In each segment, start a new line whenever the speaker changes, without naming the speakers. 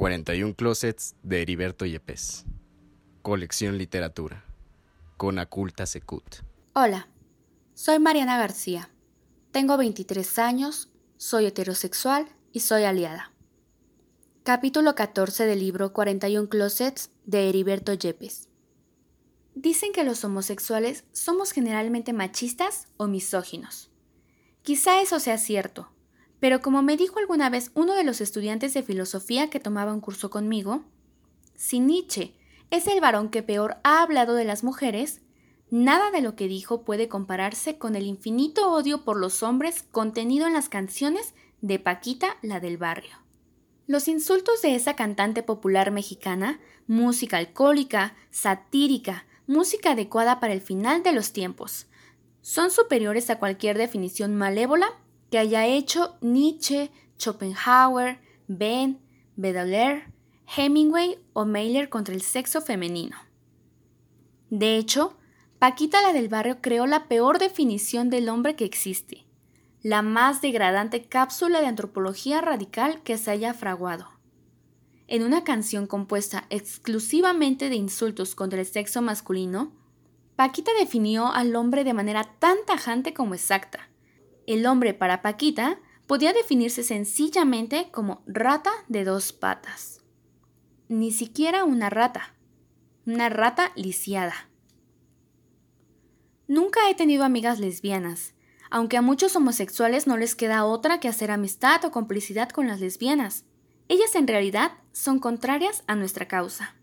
41 Closets de Heriberto Yepes. Colección Literatura. Con Aculta Secut.
Hola, soy Mariana García. Tengo 23 años, soy heterosexual y soy aliada. Capítulo 14 del libro 41 Closets de Heriberto Yepes. Dicen que los homosexuales somos generalmente machistas o misóginos. Quizá eso sea cierto, pero como me dijo alguna vez uno de los estudiantes de filosofía que tomaba un curso conmigo, si Nietzsche es el varón que peor ha hablado de las mujeres, nada de lo que dijo puede compararse con el infinito odio por los hombres contenido en las canciones de Paquita, la del barrio. Los insultos de esa cantante popular mexicana, música alcohólica, satírica, música adecuada para el final de los tiempos, son superiores a cualquier definición malévola que haya hecho Nietzsche, Schopenhauer, Ben, Baudelaire, Hemingway o Mailer contra el sexo femenino. De hecho, Paquita la del barrio creó la peor definición del hombre que existe, la más degradante cápsula de antropología radical que se haya fraguado. En una canción compuesta exclusivamente de insultos contra el sexo masculino, Paquita definió al hombre de manera tan tajante como exacta, el hombre para Paquita podía definirse sencillamente como rata de dos patas. Ni siquiera una rata, una rata lisiada. Nunca he tenido amigas lesbianas, aunque a muchos homosexuales no les queda otra que hacer amistad o complicidad con las lesbianas. Ellas en realidad son contrarias a nuestra causa.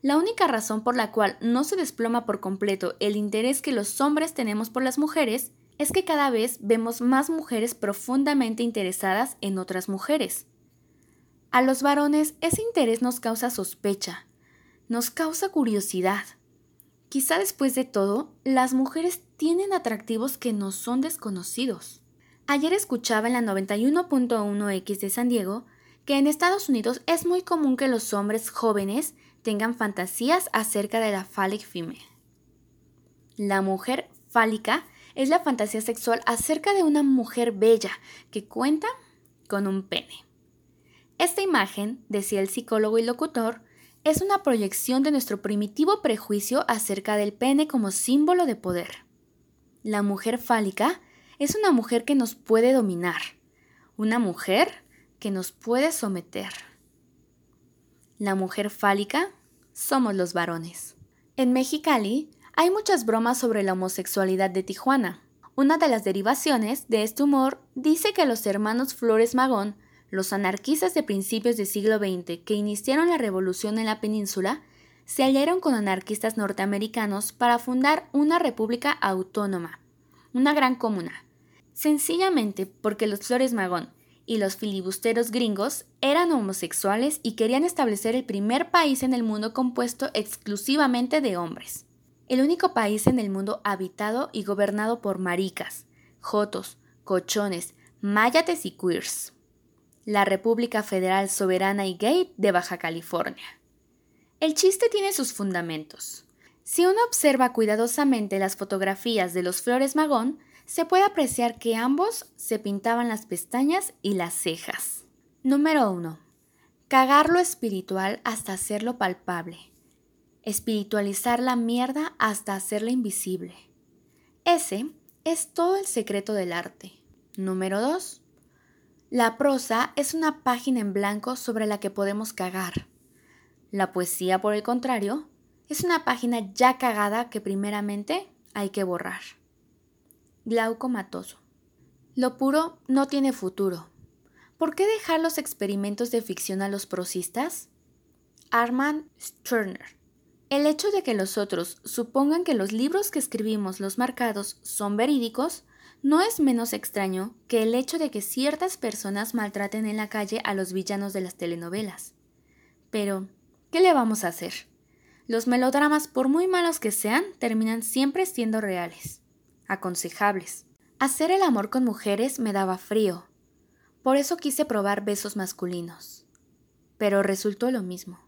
La única razón por la cual no se desploma por completo el interés que los hombres tenemos por las mujeres es que cada vez vemos más mujeres profundamente interesadas en otras mujeres. A los varones ese interés nos causa sospecha, nos causa curiosidad. Quizá después de todo, las mujeres tienen atractivos que no son desconocidos. Ayer escuchaba en la 91.1X de San Diego que en Estados Unidos es muy común que los hombres jóvenes tengan fantasías acerca de la phallic female. La mujer fálica es la fantasía sexual acerca de una mujer bella que cuenta con un pene. Esta imagen, decía el psicólogo y locutor, es una proyección de nuestro primitivo prejuicio acerca del pene como símbolo de poder. La mujer fálica es una mujer que nos puede dominar, una mujer que nos puede someter. La mujer fálica somos los varones. En Mexicali, hay muchas bromas sobre la homosexualidad de Tijuana. Una de las derivaciones de este humor dice que los hermanos Flores Magón, los anarquistas de principios del siglo XX que iniciaron la revolución en la península, se aliaron con anarquistas norteamericanos para fundar una república autónoma, una gran comuna, sencillamente porque los Flores Magón y los filibusteros gringos eran homosexuales y querían establecer el primer país en el mundo compuesto exclusivamente de hombres el único país en el mundo habitado y gobernado por maricas, jotos, cochones, mayates y queers. La República Federal Soberana y Gay de Baja California. El chiste tiene sus fundamentos. Si uno observa cuidadosamente las fotografías de los Flores Magón, se puede apreciar que ambos se pintaban las pestañas y las cejas. Número 1. Cagar lo espiritual hasta hacerlo palpable espiritualizar la mierda hasta hacerla invisible. Ese es todo el secreto del arte. Número 2. La prosa es una página en blanco sobre la que podemos cagar. La poesía, por el contrario, es una página ya cagada que primeramente hay que borrar. Glauco Matoso. Lo puro no tiene futuro. ¿Por qué dejar los experimentos de ficción a los prosistas? Armand Stirner. El hecho de que los otros supongan que los libros que escribimos los marcados son verídicos no es menos extraño que el hecho de que ciertas personas maltraten en la calle a los villanos de las telenovelas. Pero, ¿qué le vamos a hacer? Los melodramas, por muy malos que sean, terminan siempre siendo reales, aconsejables. Hacer el amor con mujeres me daba frío. Por eso quise probar besos masculinos. Pero resultó lo mismo.